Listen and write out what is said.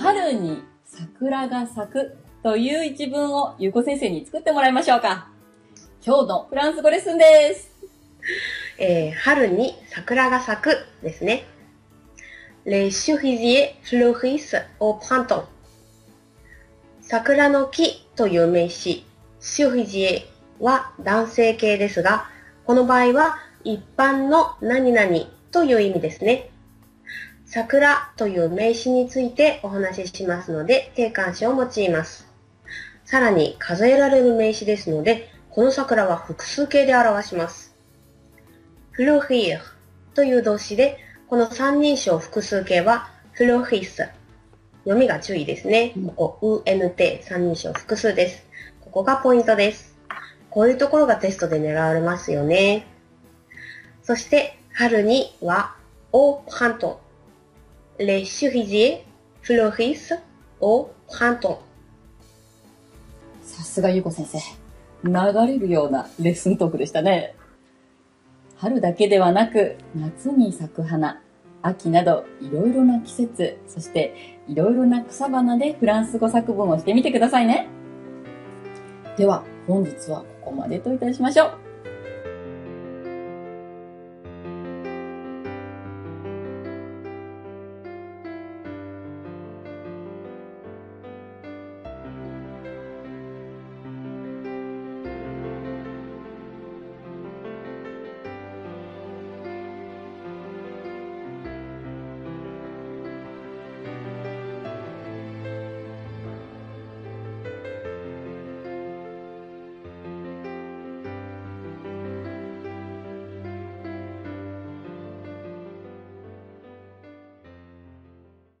春に桜が咲くという一文をゆうこ先生に作ってもらいましょうか。今日のフランス語レッスンです。えー、春に桜が咲くですね。Les cerisiers fleurissent au printemps. 桜の木という名詞、cerisier は男性形ですが、この場合は一般の何々という意味ですね。桜という名詞についてお話ししますので、定冠詞を用います。さらに数えられる名詞ですので、この桜は複数形で表します。フロヒーという動詞で、この三人称複数形はフロヒス。読みが注意ですね。ここ、UNT 三人称複数です。ここがポイントです。こういうところがテストで狙われますよね。そして、春には、au printemps。Les cerisiers fleurissent au printemps。さすがゆこ先生。流れるようなレッスントークでしたね。春だけではなく、夏に咲く花、秋などいろいろな季節、そしていろいろな草花でフランス語作文をしてみてくださいね。では、本日はここまでといたしましょう。